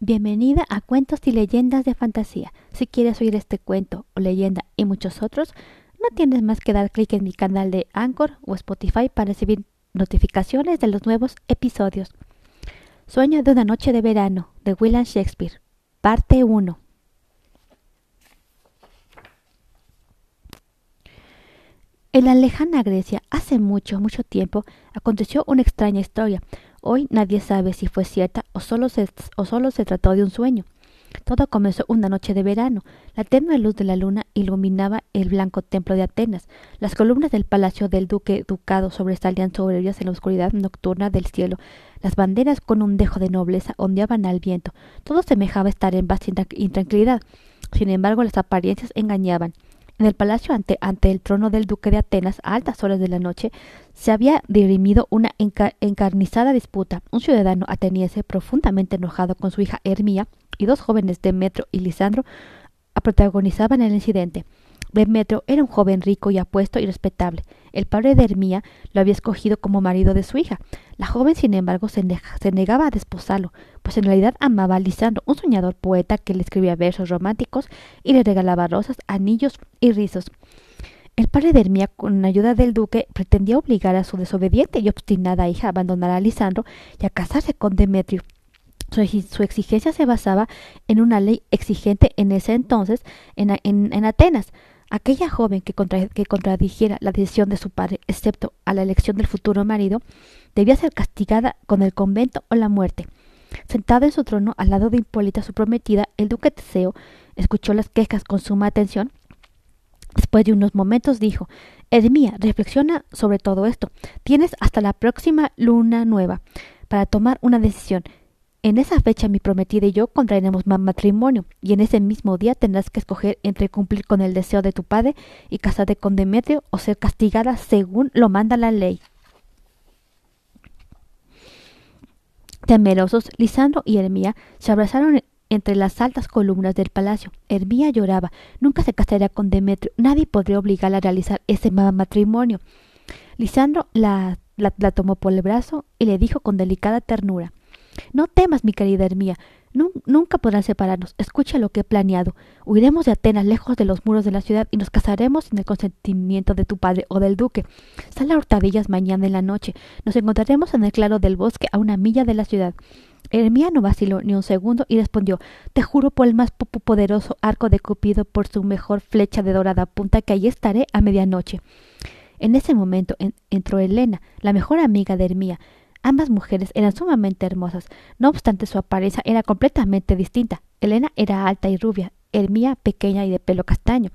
Bienvenida a Cuentos y Leyendas de Fantasía. Si quieres oír este cuento o leyenda y muchos otros, no tienes más que dar clic en mi canal de Anchor o Spotify para recibir notificaciones de los nuevos episodios. Sueño de una noche de verano de William Shakespeare, parte 1. En la lejana Grecia, hace mucho, mucho tiempo, aconteció una extraña historia. Hoy nadie sabe si fue cierta o solo se, o solo se trató de un sueño. Todo comenzó una noche de verano. La tenue luz de la luna iluminaba el blanco templo de Atenas. Las columnas del palacio del duque ducado sobresalían sobre ellas en la oscuridad nocturna del cielo. Las banderas con un dejo de nobleza ondeaban al viento. Todo semejaba estar en vasta intranquilidad. Sin embargo, las apariencias engañaban. En el palacio ante, el trono del duque de Atenas, a altas horas de la noche, se había dirimido una encarnizada disputa. Un ciudadano ateniense, profundamente enojado con su hija Hermía, y dos jóvenes, Demetrio y Lisandro, protagonizaban el incidente. Demetrio era un joven rico y apuesto y respetable. El padre de Hermía lo había escogido como marido de su hija. La joven, sin embargo, se, negaba a desposarlo, pues en realidad amaba a Lisandro, un soñador poeta que le escribía versos románticos y le regalaba rosas, anillos y rizos. El padre de Hermía, con ayuda del duque, pretendía obligar a su desobediente y obstinada hija a abandonar a Lisandro y a casarse con Demetrio. Su, exigencia se basaba en una ley exigente en ese entonces en, en Atenas, Aquella joven que, que, contradijera la decisión de su padre, excepto a la elección del futuro marido, debía ser castigada con el convento o la muerte. Sentado en su trono al lado de Hipólita, su prometida, el duque Teseo escuchó las quejas con suma atención. Después de unos momentos dijo Hermía, reflexiona sobre todo esto. Tienes hasta la próxima luna nueva para tomar una decisión. En esa fecha mi prometida y yo contraeremos matrimonio, y en ese mismo día tendrás que escoger entre cumplir con el deseo de tu padre y casarte con Demetrio o ser castigada según lo manda la ley. Temerosos, Lisandro y Hermía se abrazaron entre las altas columnas del palacio. Hermía lloraba. Nunca se casaría con Demetrio. Nadie podría obligarla a realizar ese matrimonio. Lisandro la, la tomó por el brazo y le dijo con delicada ternura no temas, mi querida Hermía, nunca podrán separarnos. Escucha lo que he planeado. Huiremos de Atenas, lejos de los muros de la ciudad, y nos casaremos sin el consentimiento de tu padre o del duque. Sal a hurtadillas mañana en la noche. Nos encontraremos en el claro del bosque a una milla de la ciudad. Hermía no vaciló ni un segundo y respondió Te juro por el más poderoso arco de Cupido, por su mejor flecha de dorada punta, que allí estaré a medianoche. En ese momento entró Elena, la mejor amiga de Hermía. Ambas mujeres eran sumamente hermosas, no obstante su apariencia era completamente distinta. Elena era alta y rubia, Hermía pequeña y de pelo castaño.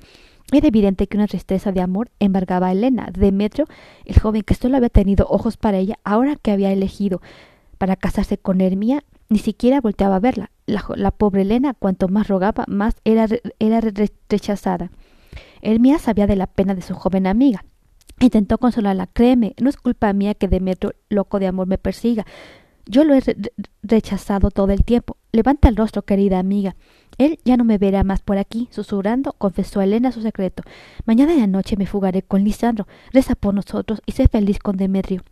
Era evidente que una tristeza de amor embargaba a Elena. Demetrio, el joven que solo había tenido ojos para ella, ahora que había elegido para casarse con Hermía, ni siquiera volteaba a verla. La, pobre Elena, cuanto más rogaba, más era, era rechazada. Hermía sabía de la pena de su joven amiga. Intentó consolarla. Créeme, no es culpa mía que Demetrio, loco de amor, me persiga. Yo lo he rechazado todo el tiempo. Levanta el rostro, querida amiga. Él ya no me verá más por aquí, susurrando, confesó a Elena su secreto. Mañana en la noche me fugaré con Lisandro. Reza por nosotros y sé feliz con Demetrio.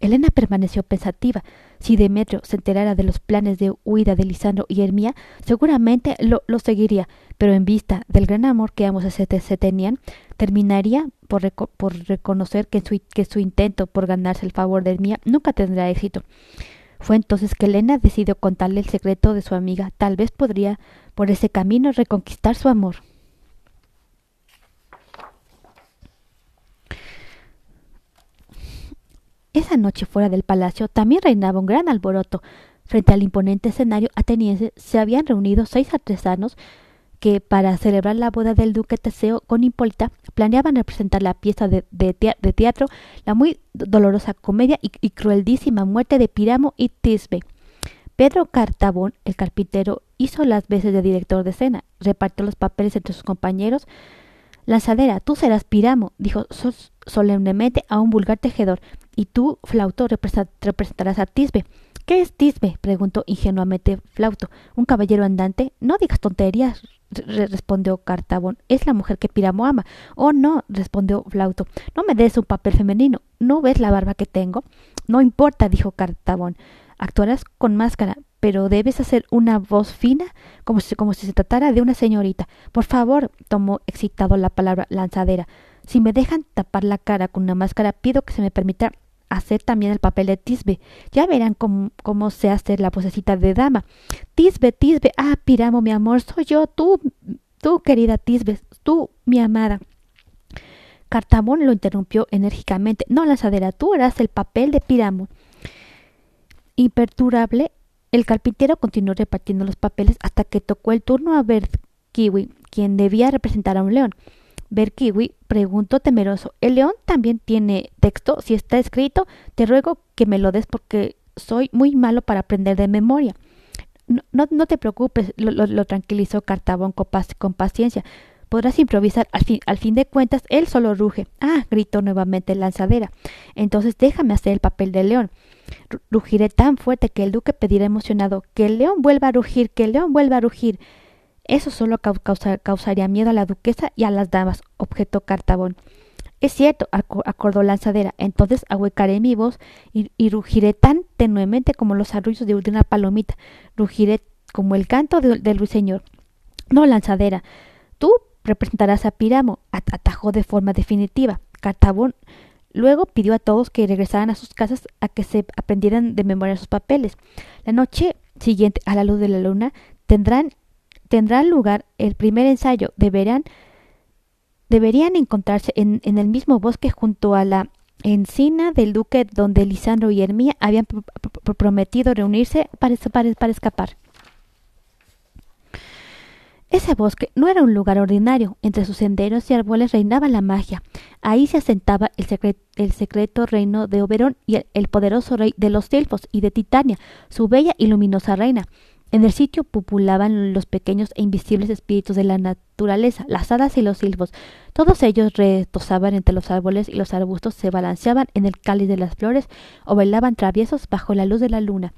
Elena permaneció pensativa. Si Demetrio se enterara de los planes de huida de Lisandro y Hermía, seguramente lo, lo seguiría, pero en vista del gran amor que ambos se, tenían, terminaría por, por reconocer que su, que su intento por ganarse el favor de Hermía nunca tendrá éxito. Fue entonces que Elena decidió contarle el secreto de su amiga. Tal vez podría por ese camino reconquistar su amor. Esa noche fuera del palacio también reinaba un gran alboroto. Frente al imponente escenario ateniense se habían reunido seis artesanos que, para celebrar la boda del duque Teseo con Hipólita, planeaban representar la pieza de, teatro, la muy dolorosa comedia y, y, crueldísima muerte de Piramo y Tisbe. Pedro Cartabón, el carpintero, hizo las veces de director de escena, repartió los papeles entre sus compañeros. Lanzadera, tú serás Piramo, dijo solemnemente a un vulgar tejedor, y tú, Flauto, representarás a Tisbe. ¿Qué es Tisbe? preguntó ingenuamente Flauto. ¿Un caballero andante? No digas tonterías, respondió Cartabón. Es la mujer que Piramo ama. Oh, no, respondió Flauto. No me des un papel femenino. ¿No ves la barba que tengo? No importa, dijo Cartabón. Actuarás con máscara, pero debes hacer una voz fina, como si, como si se tratara de una señorita. Por favor, tomó excitado la palabra lanzadera. Si me dejan tapar la cara con una máscara, pido que se me permita hacer también el papel de Tisbe. Ya verán cómo, cómo sé hacer la vocecita de dama. Tisbe, Tisbe, ah, Piramo, mi amor, soy yo, tú, tú, querida Tisbe, tú, mi amada. Cartabón lo interrumpió enérgicamente. No, lanzadera, tú harás el papel de Piramo. Imperturbable, el carpintero continuó repartiendo los papeles hasta que tocó el turno a Bert Kiwi, quien debía representar a un león. Bert Kiwi preguntó temeroso ¿El león también tiene texto? Si está escrito, te ruego que me lo des porque soy muy malo para aprender de memoria. No, no, te preocupes, lo, tranquilizó Cartabón con, con, paciencia. Podrás improvisar. Al fin, al fin de cuentas, él solo ruge. Ah, gritó nuevamente Lanzadera. Entonces déjame hacer el papel de león. Rugiré tan fuerte que el duque pedirá emocionado que el león vuelva a rugir, que el león vuelva a rugir. Eso solo causaría miedo a la duquesa y a las damas, objetó Cartabón. Es cierto, acordó Lanzadera. Entonces ahuecaré mi voz y, rugiré tan tenuemente como los arrullos de una palomita. Rugiré como el canto del ruiseñor. No, Lanzadera. Tú representarás a Piramo, atajó de forma definitiva. Cartabón Luego pidió a todos que regresaran a sus casas a que se aprendieran de memoria sus papeles. La noche siguiente, a la luz de la luna, tendrán, tendrá lugar el primer ensayo. Deberán, deberían encontrarse en, el mismo bosque junto a la encina del duque donde Lisandro y Hermía habían prometido reunirse para, para escapar. Ese bosque no era un lugar ordinario. Entre sus senderos y árboles reinaba la magia. Ahí se asentaba el, secreto reino de Oberón y el, poderoso rey de los elfos y de Titania, su bella y luminosa reina. En el sitio populaban los pequeños e invisibles espíritus de la naturaleza, las hadas y los silfos. Todos ellos retosaban entre los árboles y los arbustos se balanceaban en el cáliz de las flores o bailaban traviesos bajo la luz de la luna.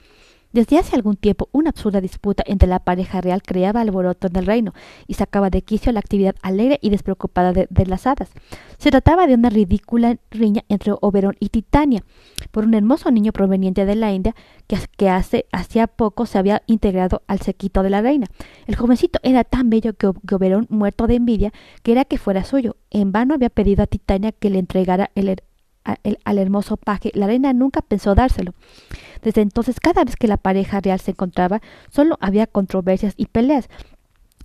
Desde hace algún tiempo, una absurda disputa entre la pareja real creaba alboroto en el reino y sacaba de quicio la actividad alegre y despreocupada de, las hadas. Se trataba de una ridícula riña entre Oberón y Titania, por un hermoso niño proveniente de la India que, que hace hacía poco se había integrado al sequito de la reina. El jovencito era tan bello que, Oberón, muerto de envidia, quería que fuera suyo. En vano había pedido a Titania que le entregara el, al hermoso paje. La reina nunca pensó dárselo. Desde entonces, cada vez que la pareja real se encontraba, solo había controversias y peleas.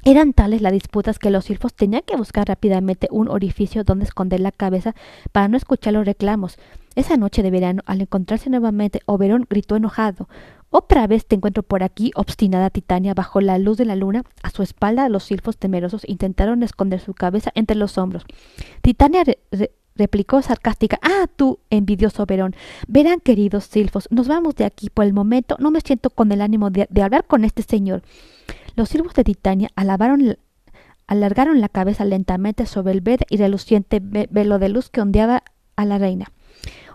Eran tales las disputas que los silfos tenían que buscar rápidamente un orificio donde esconder la cabeza para no escuchar los reclamos. Esa noche de verano, al encontrarse nuevamente, Oberón gritó enojado otra vez te encuentro por aquí, obstinada Titania, bajo la luz de la luna. A su espalda los silfos temerosos intentaron esconder su cabeza entre los hombros. Titania replicó sarcástica. Ah, tú, envidioso Verón. Verán, queridos silfos, nos vamos de aquí por el momento. No me siento con el ánimo de, hablar con este señor. Los silfos de Titania alabaron, alargaron la cabeza lentamente sobre el verde y reluciente velo de luz que ondeaba a la reina.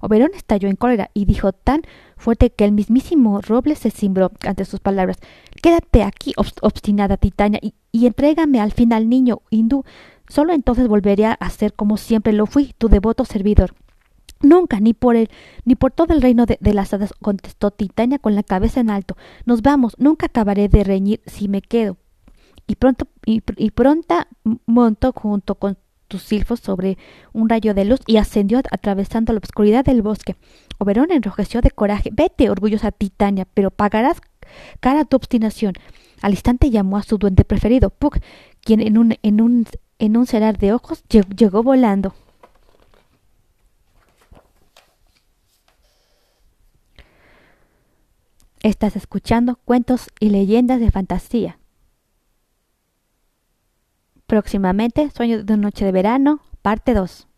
Oberón estalló en cólera y dijo tan fuerte que el mismísimo roble se cimbró ante sus palabras. Quédate aquí, obstinada Titania, y, y entrégame al fin al niño hindú. Solo entonces volveré a ser como siempre lo fui, tu devoto servidor. Nunca, ni por él, ni por todo el reino de, las hadas, contestó Titania con la cabeza en alto. Nos vamos, nunca acabaré de reñir si me quedo. Y pronto, y, pronta montó junto con tus silfos sobre un rayo de luz y ascendió atravesando la oscuridad del bosque. Oberón enrojeció de coraje. Vete, orgullosa Titania, pero pagarás cara tu obstinación. Al instante llamó a su duende preferido, Puck, quien en un, en un en un cerar de ojos llegó volando. Estás escuchando cuentos y leyendas de fantasía. Próximamente, Sueño de una noche de verano, parte 2.